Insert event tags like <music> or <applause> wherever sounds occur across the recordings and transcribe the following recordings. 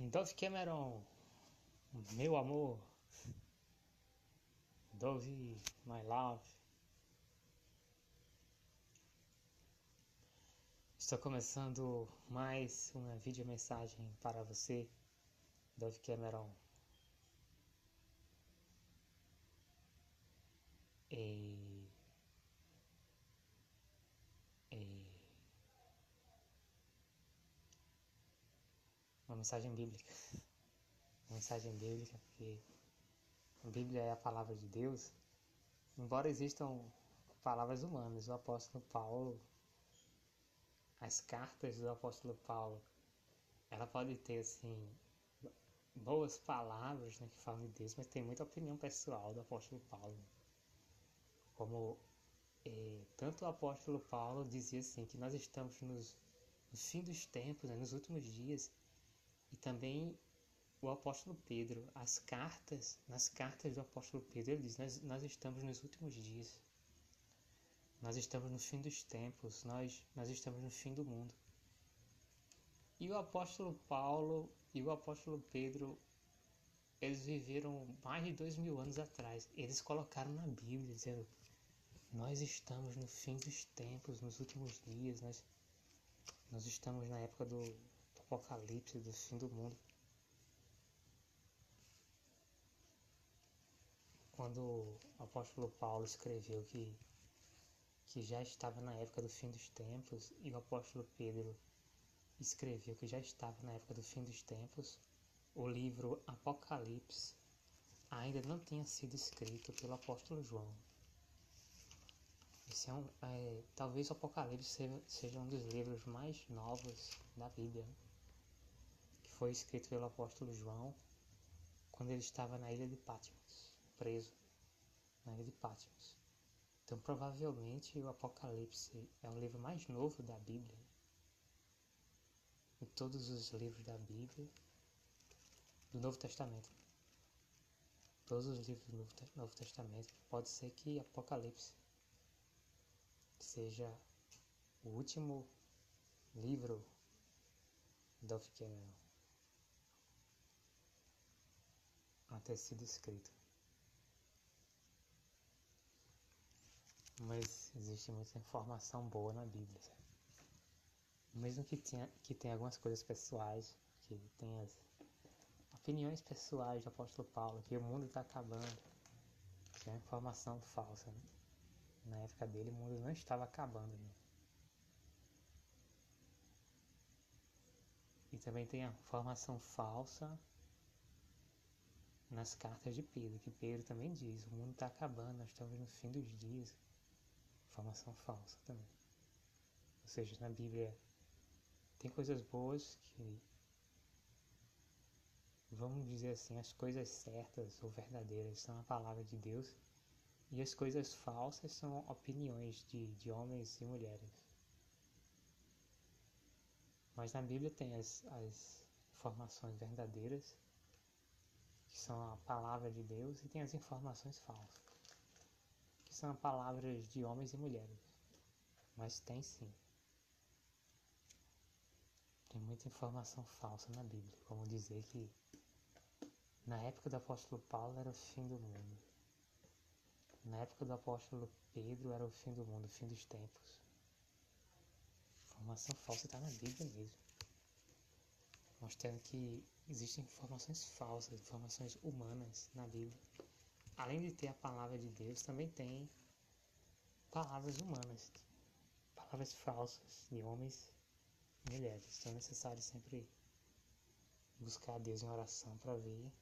Dove Cameron, meu amor. Dove, my love. Estou começando mais uma videomensagem para você, Dove Cameron. E... Uma mensagem bíblica. Uma mensagem bíblica, porque a Bíblia é a palavra de Deus. Embora existam palavras humanas, o apóstolo Paulo, as cartas do apóstolo Paulo, ela pode ter assim boas palavras né, que falam de Deus, mas tem muita opinião pessoal do apóstolo Paulo. Como eh, tanto o apóstolo Paulo dizia assim que nós estamos nos, no fim dos tempos, né, nos últimos dias, e também o apóstolo Pedro, as cartas, nas cartas do apóstolo Pedro, ele diz: nós, nós estamos nos últimos dias, nós estamos no fim dos tempos, nós, nós estamos no fim do mundo. E o apóstolo Paulo e o apóstolo Pedro, eles viveram mais de dois mil anos atrás. Eles colocaram na Bíblia, dizendo: Nós estamos no fim dos tempos, nos últimos dias, nós, nós estamos na época do, Apocalipse, do fim do mundo. quando o apóstolo Paulo escreveu que, que já estava na época do fim dos tempos e o apóstolo Pedro escreveu que já estava na época do fim dos tempos, o livro Apocalipse ainda não tinha sido escrito pelo apóstolo João. Esse é um, é, talvez o Apocalipse seja, seja um dos livros mais novos da Bíblia, foi escrito pelo apóstolo João quando ele estava na ilha de Patmos preso na ilha de Patmos. Então, provavelmente, o Apocalipse é o livro mais novo da Bíblia. De todos os livros da Bíblia, do Novo Testamento. Todos os livros do Novo Testamento. Pode ser que Apocalipse seja o último livro do Cameron a ter sido escrito. mas existe muita informação boa na Bíblia. Mesmo que tenha, que tenha algumas coisas pessoais, que tem as opiniões pessoais do apóstolo Paulo, que o mundo está acabando, que é uma informação falsa. Né? Na época dele, o mundo não estava acabando. Né? E também tem a informação falsa nas cartas de Pedro, que Pedro também diz: o mundo está acabando, nós estamos no fim dos dias informação falsa também. Ou seja, na Bíblia tem coisas boas que, vamos dizer assim, as coisas certas ou verdadeiras são a palavra de Deus e as coisas falsas são opiniões de, de homens e mulheres. Mas na Bíblia tem as, as informações verdadeiras, que são a palavra de Deus, e tem as informações falsas são palavras de homens e mulheres, mas tem sim. Tem muita informação falsa na Bíblia, como dizer que na época do apóstolo Paulo era o fim do mundo. Na época do apóstolo Pedro era o fim do mundo, o fim dos tempos. Informação falsa está na Bíblia mesmo. Mostrando que existem informações falsas, informações humanas na Bíblia além de ter a palavra de Deus, também tem palavras humanas, palavras falsas de homens e mulheres. Então é necessário sempre buscar Deus em oração para ver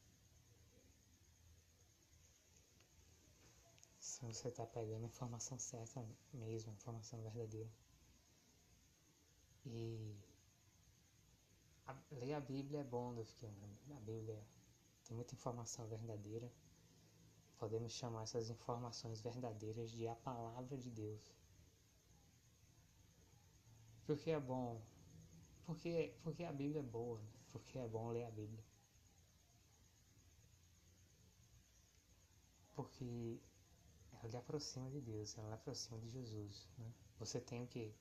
se você está pegando a informação certa mesmo, a informação verdadeira. E a, ler a Bíblia é bom, a Bíblia tem muita informação verdadeira podemos chamar essas informações verdadeiras de a palavra de Deus. Porque é bom, porque, porque a Bíblia é boa, né? porque é bom ler a Bíblia. Porque ela lhe aproxima de Deus, ela lhe aproxima de Jesus. Né? Você tem o que?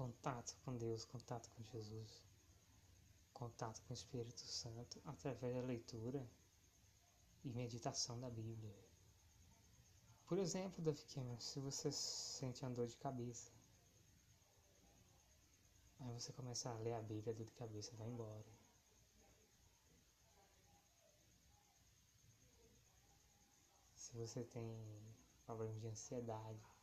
Contato com Deus, contato com Jesus. contato com o Espírito Santo através da leitura e meditação da Bíblia. Por exemplo, Davi Cameron, se você sente uma dor de cabeça, aí você começa a ler a Bíblia, a dor de cabeça vai embora. Se você tem problemas de ansiedade,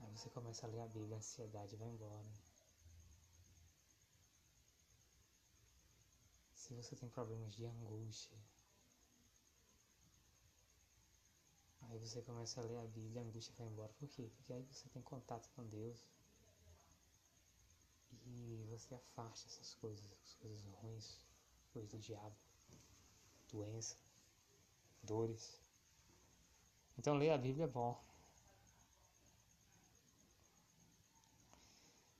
aí você começa a ler a Bíblia, a ansiedade vai embora. Se você tem problemas de angústia, Aí você começa a ler a Bíblia, a angústia vai embora. Por quê? Porque aí você tem contato com Deus e você afasta essas coisas, as coisas ruins, coisas do diabo, doença, dores. Então ler a Bíblia é bom.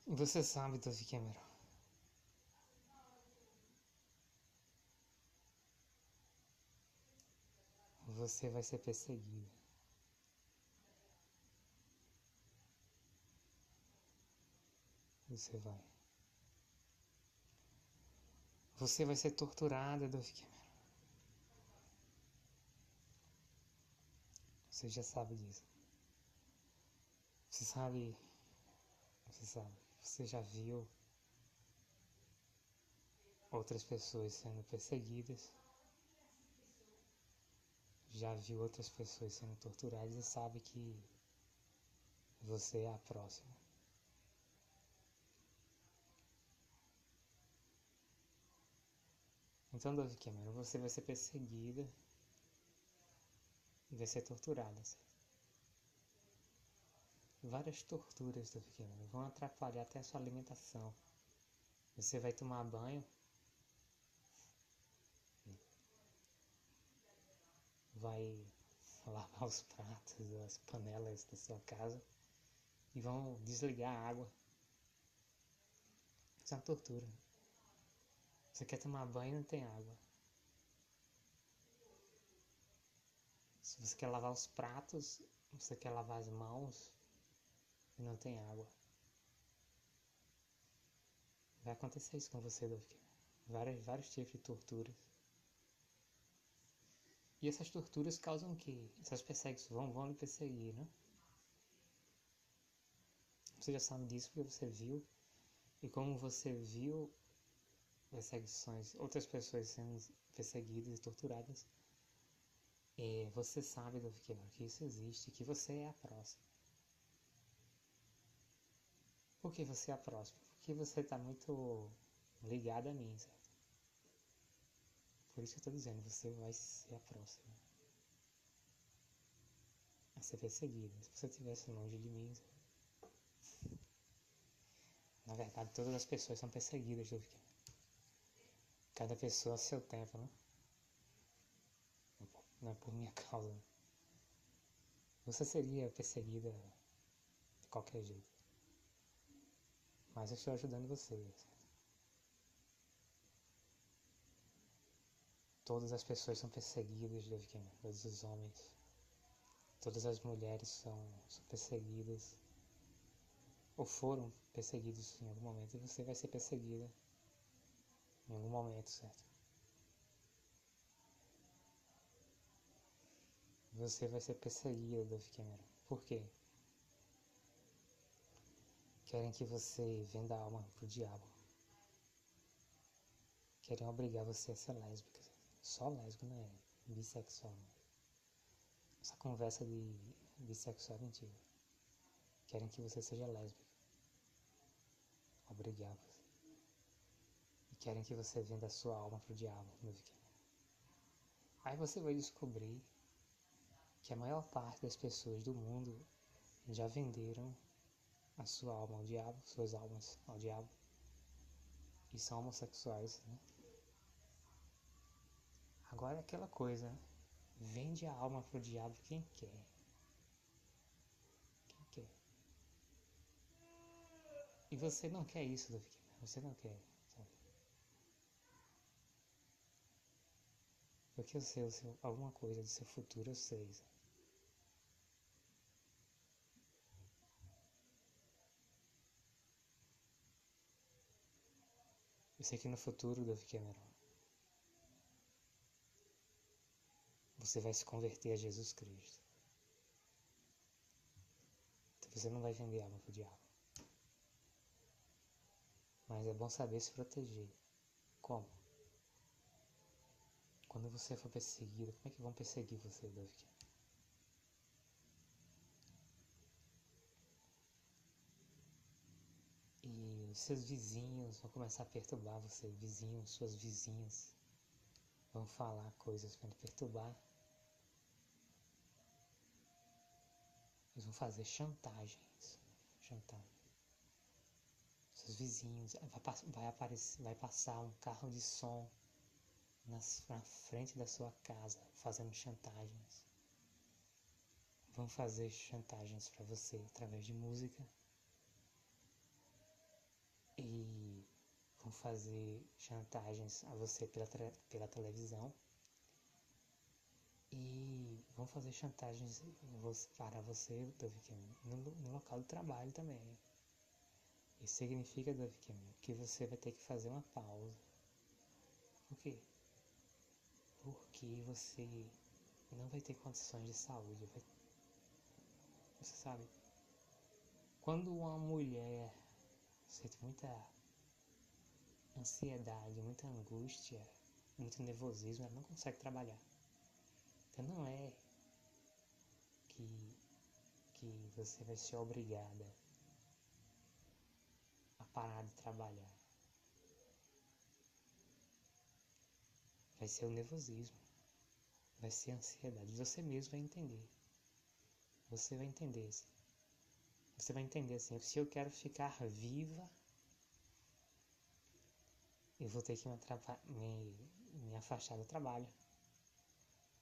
Você sabe, Davi Cameron. Você vai ser perseguido. Você vai. Você vai ser torturada, Dove Cameron. Você já sabe disso. Você sabe. Você sabe. Você já viu outras pessoas sendo perseguidas. Já viu outras pessoas sendo torturadas e sabe que você é a próxima. Então, Dove Cameron, você vai ser perseguida e vai ser torturada. Certo? Várias torturas, Dove Cameron, vão atrapalhar até a sua alimentação. Você vai tomar banho. Vai <laughs> lavar os pratos, as panelas da sua casa e vão desligar a água. Isso é uma tortura. Você quer tomar banho e não tem água. Se você quer lavar os pratos, você quer lavar as mãos e não tem água. Vai acontecer isso com você, Dovke. Vários, vários tipos de torturas. E essas torturas causam o quê? Essas perseguições vão, vão lhe perseguir, né? Você já sabe disso porque você viu. E como você viu, perseguições, outras pessoas sendo perseguidas e torturadas, é, você sabe do que, que isso existe, que você é a próxima. Por que você é a próxima? Porque você está muito ligado a mim? Por isso que eu estou dizendo, você vai ser a próxima a ser perseguida. Se você estivesse longe de mim, na verdade, todas as pessoas são perseguidas do que Cada pessoa a seu tempo, né? Não é por minha causa. Você seria perseguida de qualquer jeito. Mas eu estou ajudando você. Todas as pessoas são perseguidas, todos os homens. Todas as mulheres são, são perseguidas. Ou foram perseguidos em algum momento. E você vai ser perseguida em algum momento, certo? Você vai ser perseguido, Dove Cameron. Por quê? Querem que você venda a alma pro diabo. Querem obrigar você a ser lésbica. Só lésbica, não é bissexual. Não. Essa conversa de bissexual é mentira. Querem que você seja lésbica. Obrigar você querem que você venda a sua alma pro diabo, meu pequeno. Aí você vai descobrir que a maior parte das pessoas do mundo já venderam a sua alma ao diabo, suas almas ao diabo, e são homossexuais, né? Agora é aquela coisa, né? vende a alma pro diabo quem quer. Quem quer. E você não quer isso, Davi. Você não quer. Porque eu sei, alguma coisa do seu futuro, eu sei. Eu sei que no futuro, Dove Cameron, você vai se converter a Jesus Cristo. Então você não vai vender alma pro diabo. Mas é bom saber se proteger. Como? Quando você for perseguido, como é que vão perseguir você, Dove Cameron? E seus vizinhos vão começar a perturbar você, vizinhos, suas vizinhas vão falar coisas para perturbar. Eles vão fazer chantagens, chantagem. Seus vizinhos, vai, vai, aparecer, vai passar um carro de som nas, na frente da sua casa, fazendo chantagens. Vão fazer chantagens para você através de música e vão fazer chantagens a você pela, pela televisão e vão fazer chantagens para você, Dove no, no local de trabalho também. Isso significa, Dove que você vai ter que fazer uma pausa. Por quê? Porque você não vai ter condições de saúde. Vai... Você sabe, quando uma mulher sente muita ansiedade, muita angústia, muito nervosismo, ela não consegue trabalhar. Então não é que, que você vai ser obrigada a parar de trabalhar. Vai ser o nervosismo, vai ser a ansiedade. Você mesmo vai entender. Você vai entender. Assim. Você vai entender assim, se eu quero ficar viva, eu vou ter que me, me, me afastar do trabalho.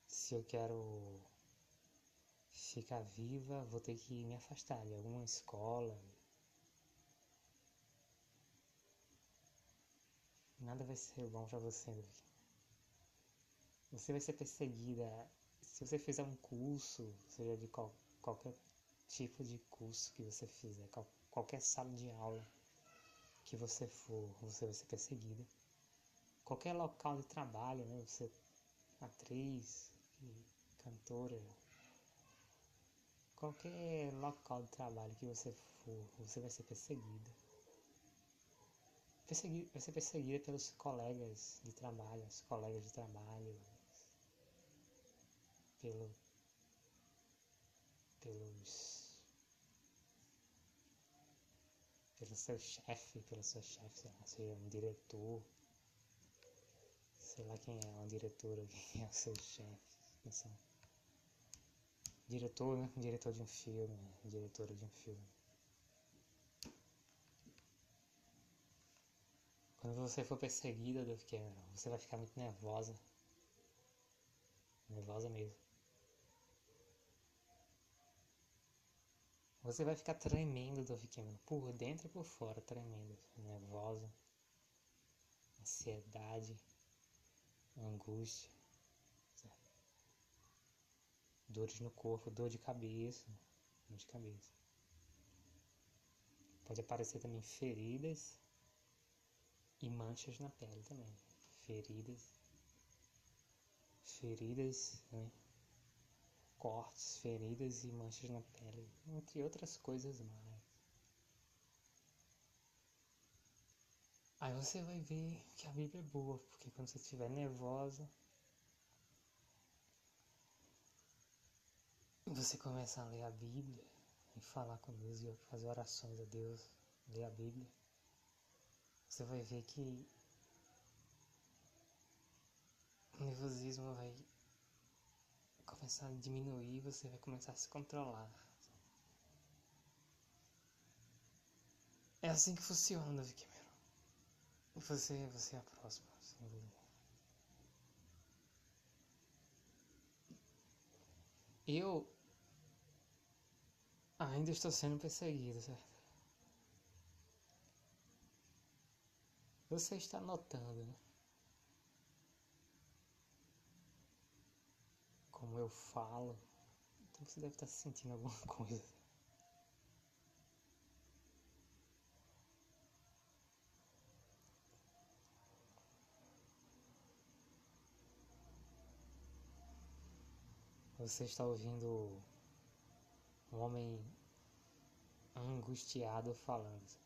Se eu quero ficar viva, vou ter que me afastar de alguma escola. Nada vai ser bom para você. Você vai ser perseguida. Se você fizer um curso, seja de qual, qualquer tipo de curso que você fizer, qualquer sala de aula que você for, você vai ser perseguida. Qualquer local de trabalho, né? Você atriz, cantora, qualquer local de trabalho que você for, você vai ser perseguida. Persegui vai ser perseguida pelos colegas de trabalho, os colegas de trabalho, pelo, pelos pelo seu chefe, pelo seu chefe, sei lá, seja um diretor, sei lá quem é, uma diretora, <laughs> quem é o seu chefe, atenção. Diretor, né? Diretor de um filme, diretora de um filme. Quando você for perseguida, você vai ficar muito nervosa. Nervosa mesmo. Você vai ficar tremendo do Cameron, por dentro e por fora, tremendo, nervosa, ansiedade, angústia, dores no corpo, dor de cabeça, dor de cabeça. Pode aparecer também feridas e manchas na pele também, feridas, feridas, né? Cortes, feridas e manchas na pele, entre outras coisas mais. Aí você vai ver que a Bíblia é boa, porque quando você estiver nervosa, você começa a ler a Bíblia e falar com Deus e fazer orações a Deus, ler a Bíblia, você vai ver que o nervosismo vai começar a diminuir, você vai começar a se controlar. É assim que funciona, Vicky você, você é a próxima, sem dúvida. Eu ainda estou sendo perseguido, certo? Você está notando, né? como eu falo, então você deve estar sentindo alguma <laughs> coisa. Você está ouvindo um homem angustiado falando.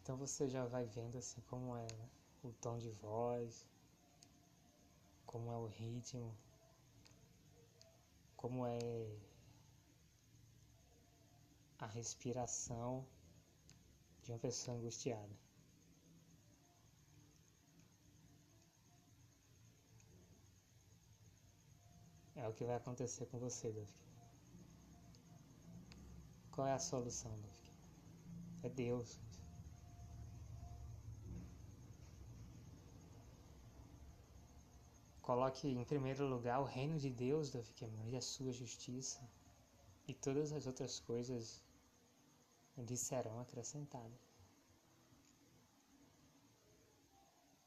Então você já vai vendo assim como é o tom de voz, como é o ritmo, como é a respiração de uma pessoa angustiada. É o que vai acontecer com você, Duvik. Qual é a solução, Duvik? É Deus. Coloque em primeiro lugar o reino de Deus, Duvik, e a sua justiça, e todas as outras coisas lhe serão acrescentadas.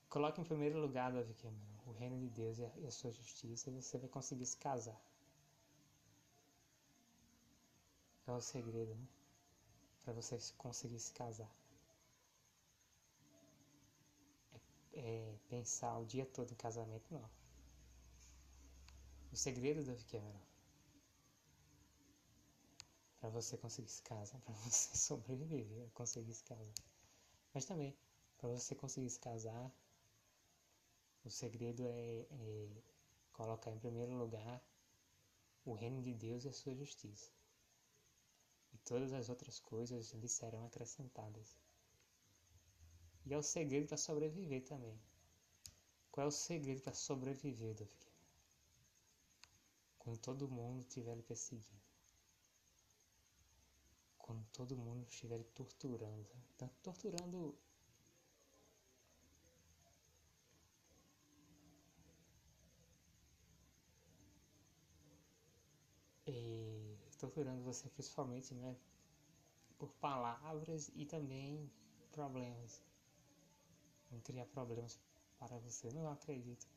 Coloque em primeiro lugar, Davi Cameron, o reino de Deus e a sua justiça e você vai conseguir se casar. É o segredo, né? Para você conseguir se casar. É, é, pensar o dia todo em casamento, não. O segredo, Davi Cameron, para você conseguir se casar, para você <laughs> sobreviver, conseguir se casar. Mas também, para você conseguir se casar, o segredo é, é colocar em primeiro lugar o reino de Deus e a sua justiça. E todas as outras coisas lhe serão acrescentadas. E é o segredo para sobreviver também. Qual é o segredo para sobreviver, Davi? Quando todo mundo estiver lhe perseguindo. Quando todo mundo estiver lhe torturando. Tá torturando e torturando você principalmente, né, por palavras e também problemas. Vão criar problemas para você. Não acredito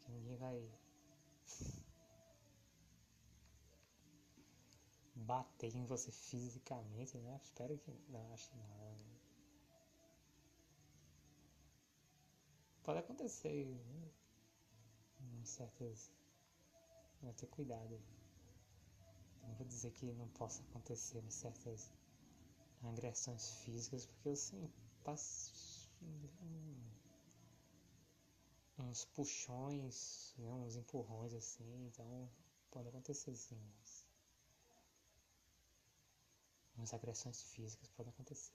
que ninguém vai bater em você fisicamente, né? Espero que não, acho que não. Pode acontecer né? em certas vai ter cuidado. Não vou dizer que não possa acontecer certas agressões físicas, porque eu sim passo uns puxões, né, uns empurrões assim, então pode acontecer sim. Mas umas agressões físicas podem acontecer.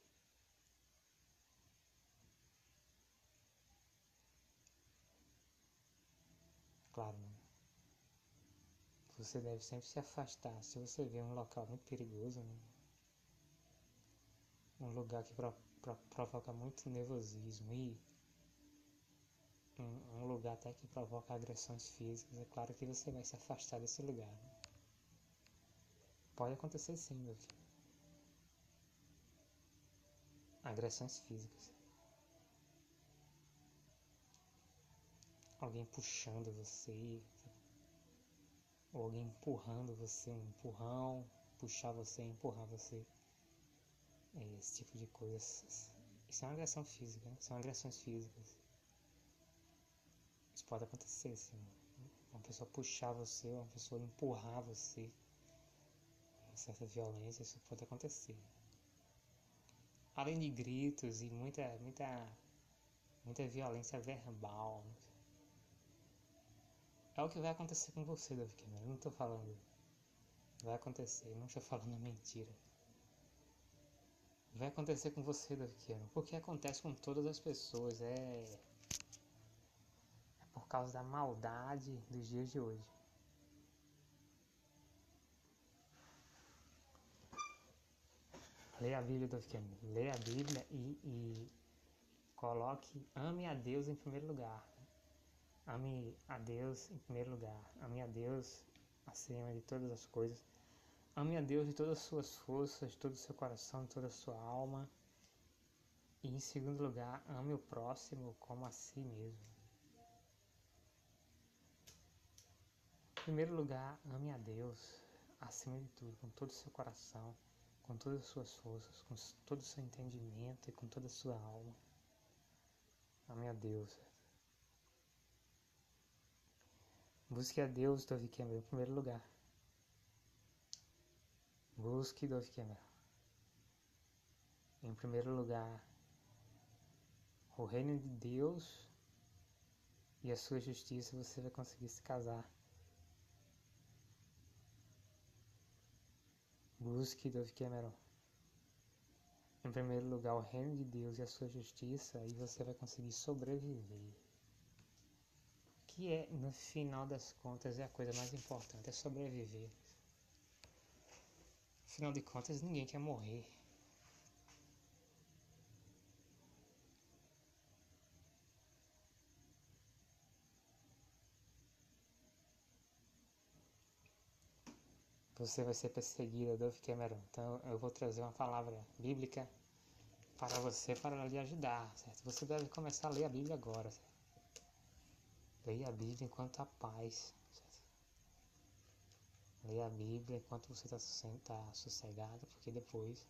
Claro, né? você deve sempre se afastar. Se você vê um local muito perigoso, né? um lugar que pro, pro, provoca muito nervosismo e um, um, lugar até que provoca agressões físicas, é claro que você vai se afastar desse lugar. Né? Pode acontecer sim, meu filho. Agressões físicas. Alguém puxando você, ou alguém empurrando você, um empurrão, puxar você, empurrar você. É esse tipo de coisas. Isso é uma agressão física, né? são agressões físicas. Isso pode acontecer, sim. Uma pessoa puxar você, uma pessoa empurrar você. Uma certa violência, isso pode acontecer. Além de gritos e muita, muita, muita violência verbal. É o que vai acontecer com você, Davi Cameron. Não estou falando. Vai acontecer, não estou falando mentira. Vai acontecer com você, Davi Cameron. Porque acontece com todas as pessoas. É. É por causa da maldade dos dias de hoje. Leia a Bíblia, Davi Cameron. Leia a Bíblia e, e coloque, ame a Deus em primeiro lugar. Ame a Deus em primeiro lugar. Ame a Deus acima de todas as coisas. Ame a Deus de todas as suas forças, de todo o seu coração, de toda a sua alma. E em segundo lugar, ame o próximo como a si mesmo. Em primeiro lugar, ame a Deus acima de tudo, com todo o seu coração, com todas as suas forças, com todo o seu entendimento e com toda a sua alma. A Deus. Busque a Deus, Dove Cameron, em primeiro lugar. Busque Dove Cameron. Em primeiro lugar, o reino de Deus e a sua justiça, você vai conseguir se casar. Busque Dove Cameron. Em primeiro lugar, o reino de Deus e a sua justiça, e você vai conseguir sobreviver. Que é, no final das contas, é a coisa mais importante, é sobreviver. Afinal de contas, ninguém quer morrer. Você vai ser perseguida, Dove Cameron. Então eu vou trazer uma palavra bíblica para você, para lhe ajudar, certo? Você deve começar a ler a Bíblia agora, certo? Leia a Bíblia enquanto há paz, certo? Leia a Bíblia enquanto você está tá sossegado, porque depois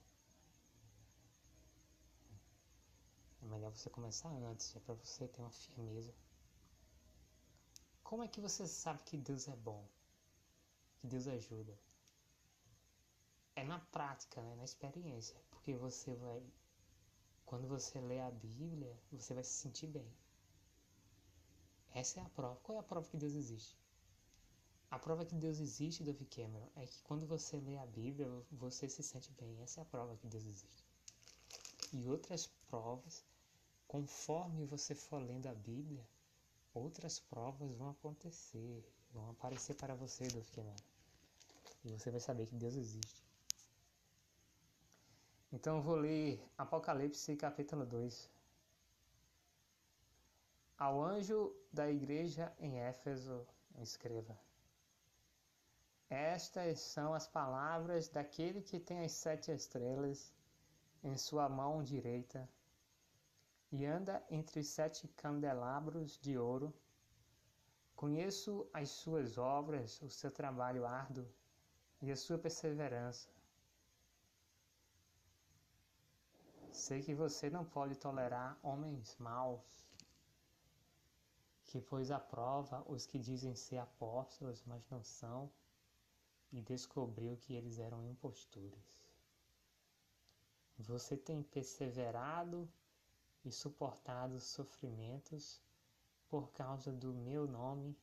é melhor você começar antes, é para você ter uma firmeza. Como é que você sabe que Deus é bom? Que Deus ajuda? É na prática, né? na experiência, porque você vai, quando você lê a Bíblia, você vai se sentir bem. Essa é a prova. Qual é a prova que Deus existe? A prova que Deus existe, David Cameron, é que quando você lê a Bíblia, você se sente bem. Essa é a prova que Deus existe. E outras provas, conforme você for lendo a Bíblia, outras provas vão acontecer, vão aparecer para você, David Cameron. E você vai saber que Deus existe. Então eu vou ler Apocalipse capítulo 2. Ao anjo da igreja em Éfeso, escreva: Estas são as palavras daquele que tem as sete estrelas em sua mão direita e anda entre sete candelabros de ouro. Conheço as suas obras, o seu trabalho árduo e a sua perseverança Sei que você não pode tolerar homens maus, que pôs à prova os que dizem ser apóstolos, mas não são, e descobriu que eles eram impostores. Você tem perseverado e suportado sofrimentos por causa do meu nome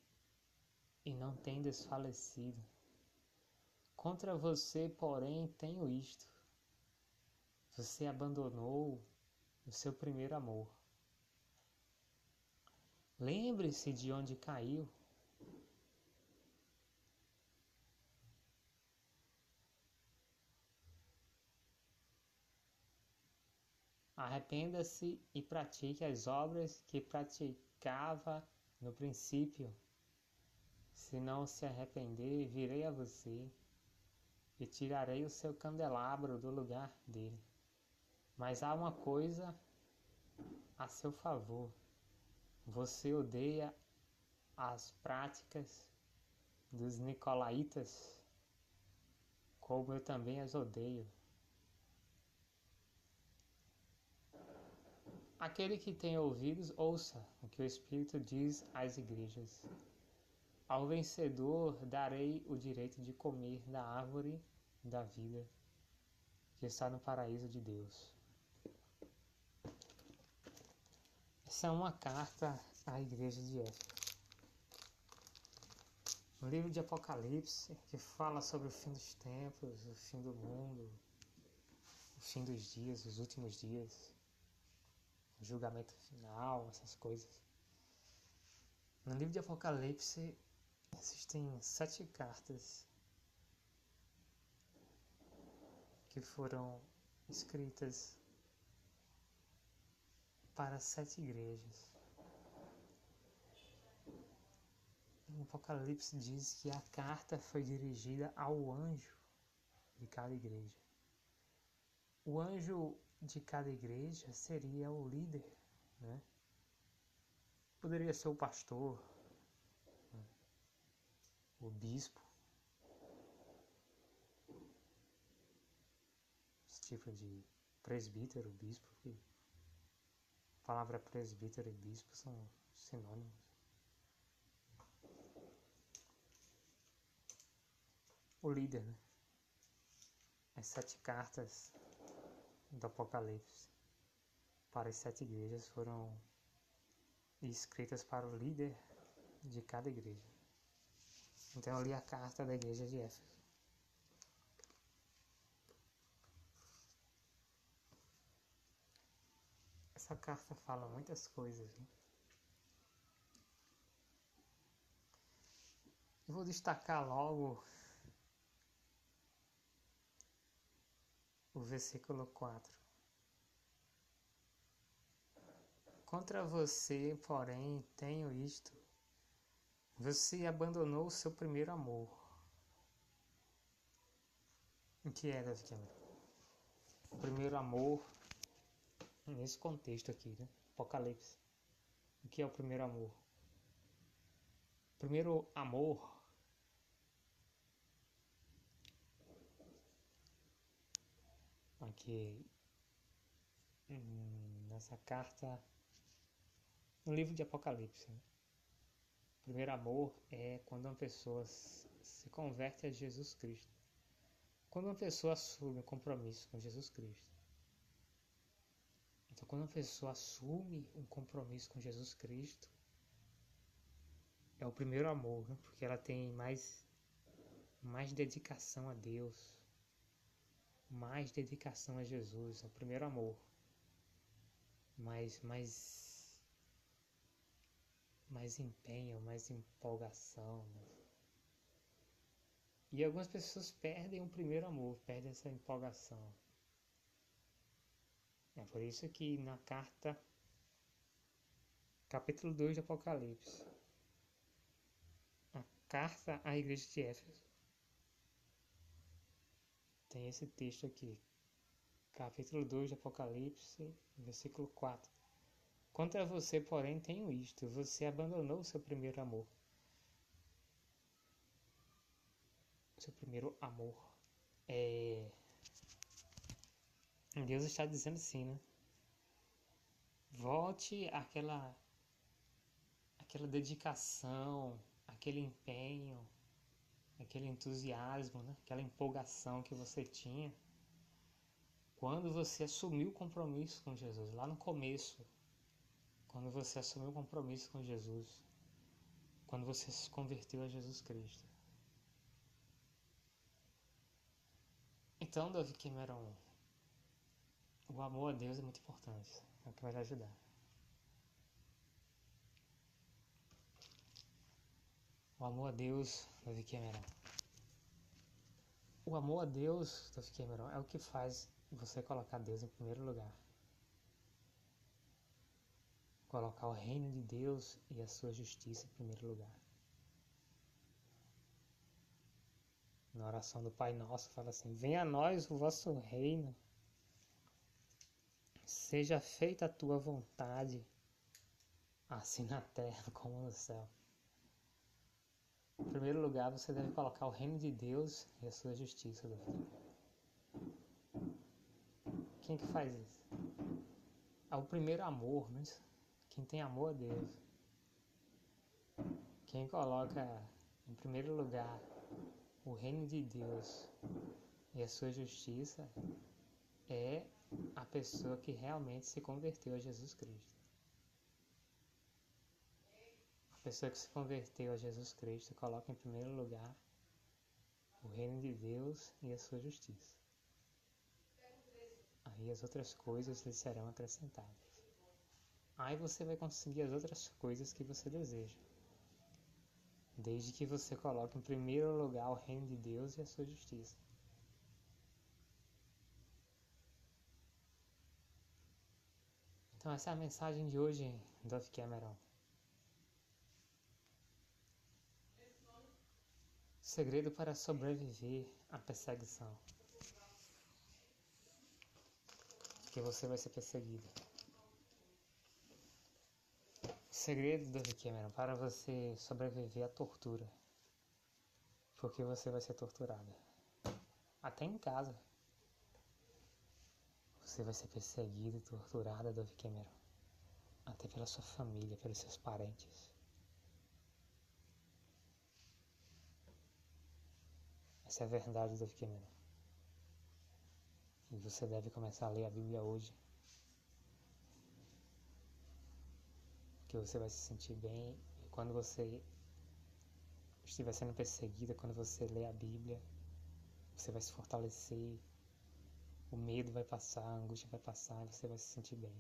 e não tem desfalecido. Contra você, porém, tenho isto você abandonou o seu primeiro amor. Lembre-se de onde caiu. Arrependa-se e pratique as obras que praticava no princípio. Se não se arrepender, virei a você e tirarei o seu candelabro do lugar dele. Mas há uma coisa a seu favor. Você odeia as práticas dos nicolaítas, como eu também as odeio. Aquele que tem ouvidos, ouça o que o Espírito diz às igrejas. Ao vencedor darei o direito de comer da árvore da vida que está no paraíso de Deus. Essa é uma carta à igreja de Éfeso. Um livro de Apocalipse que fala sobre o fim dos tempos, o fim do mundo, o fim dos dias, os últimos dias, o julgamento final, essas coisas. No livro de Apocalipse existem sete cartas que foram escritas para sete igrejas. O Apocalipse diz que a carta foi dirigida ao anjo de cada igreja. O anjo de cada igreja seria o líder, né? Poderia ser o pastor, né? o bispo, esse tipo de presbítero, bispo, palavra presbítero e bispo são sinônimos. O líder, né? As sete cartas do Apocalipse para as sete igrejas foram escritas para o líder de cada igreja. Então eu li é a carta da igreja de Éfeso. Essa carta fala muitas coisas. Né? Eu vou destacar logo o versículo 4. Contra você, porém, tenho isto. Você abandonou o seu primeiro amor. O que é, Davi? O primeiro amor, nesse contexto aqui, né? Apocalipse. O que é o primeiro amor? O primeiro amor aqui hum, nessa carta no livro de Apocalipse. Né? O primeiro amor é quando uma pessoa se converte a Jesus Cristo. Quando uma pessoa assume o compromisso com Jesus Cristo. Então, quando uma pessoa assume um compromisso com Jesus Cristo, é o primeiro amor, né? porque ela tem mais, mais dedicação a Deus, mais dedicação a Jesus, ao primeiro amor, mais, mais, mais empenho, mais empolgação. Né? E algumas pessoas perdem o primeiro amor, perdem essa empolgação. É por isso que na carta, capítulo 2 de Apocalipse, a carta à igreja de Éfeso, tem esse texto aqui, capítulo 2 de Apocalipse, versículo 4. Contra você, porém, tenho isto: você abandonou o seu primeiro amor. Seu primeiro amor. É... Deus está dizendo assim, né? Volte àquela, aquela dedicação, aquele empenho, aquele entusiasmo, né? aquela empolgação que você tinha quando você assumiu o compromisso com Jesus, lá no começo, quando você assumiu o compromisso com Jesus, quando você se converteu a Jesus Cristo. Então, Davi Cameron, o amor a Deus é muito importante, é o que vai te ajudar. O amor a Deus, Davi Cameron. O amor a Deus, Davi Cameron, é o que faz você colocar Deus em primeiro lugar. Colocar o reino de Deus e a sua justiça em primeiro lugar. Na oração do Pai Nosso fala assim: Venha a nós o vosso reino. Seja feita a tua vontade, assim na terra <laughs> como no céu. Em primeiro lugar, você deve colocar o reino de Deus e a sua justiça, Quem que faz isso? É o primeiro amor, né? Quem tem amor a Deus. Quem coloca em primeiro lugar o reino de Deus e a sua justiça é a pessoa que realmente se converteu a Jesus Cristo. pessoa que se converteu a Jesus Cristo coloca em primeiro lugar o reino de Deus e a sua justiça. Aí as outras coisas lhe serão acrescentadas. Aí você vai conseguir as outras coisas que você deseja. Desde que você coloque em primeiro lugar o reino de Deus e a sua justiça. Então essa é a mensagem de hoje, Dove Cameron. Segredo para sobreviver à perseguição. Que você vai ser perseguido. Segredo, David Cameron, para você sobreviver à tortura. Porque você vai ser torturado. Até em casa. Você vai ser perseguido e torturado, David Cameron. Até pela sua família, pelos seus parentes. Essa é a verdade do Cameron. E você deve começar a ler a Bíblia hoje. Que você vai se sentir bem. E quando você estiver sendo perseguida, quando você lê a Bíblia, você vai se fortalecer. O medo vai passar, a angústia vai passar e você vai se sentir bem.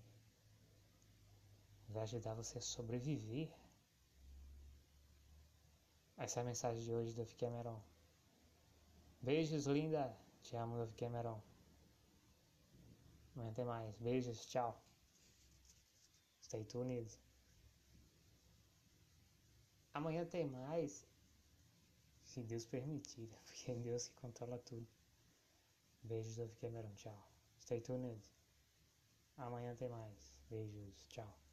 Vai ajudar você a sobreviver. Essa é a mensagem de hoje do Cameron. Beijos, linda. Te amo, Dove Cameron. Amanhã tem mais. Beijos, tchau. Stay tuned. Amanhã tem mais. Se Deus permitir, porque é Deus que controla tudo. Beijos, Dove Cameron. Tchau. Stay tuned. Amanhã tem mais. Beijos. Tchau.